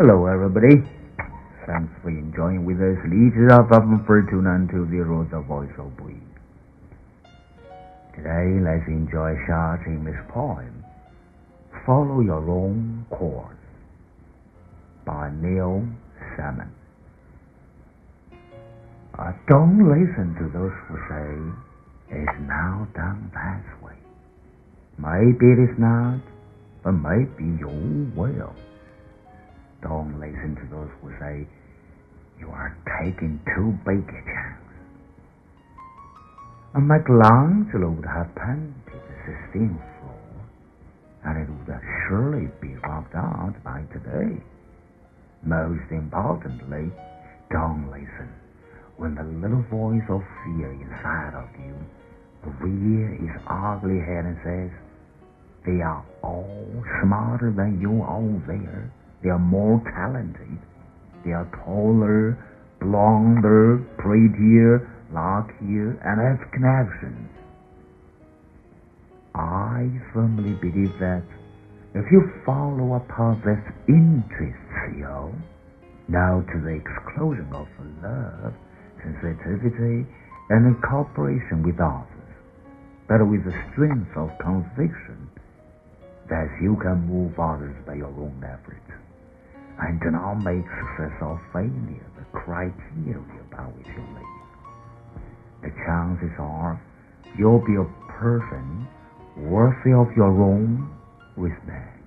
Hello, everybody. Thanks for enjoying with us. 荔枝 FM 42920, the voice of we. Today, let's enjoy Sha Qing's poem, Follow Your Own Course, by Neil Simon. Uh, don't listen to those who say it's now done that way. Maybe it is not, but maybe you will. Don't listen to those who say you are taking too big a chance. And Michelangelo would have painted the Sistine floor, and it would have surely be robbed out by today. Most importantly, don't listen when the little voice of fear inside of you rears its ugly head and says, They are all smarter than you all there. They are more talented. They are taller, blonder, prettier, luckier, and have connections. I firmly believe that if you follow a path that interests you, now to the exclusion of love, sensitivity, and cooperation with others, but with the strength of conviction that you can move others by your own efforts and do not make success or failure the criteria by which you live. The chances are you'll be a person worthy of your own respect.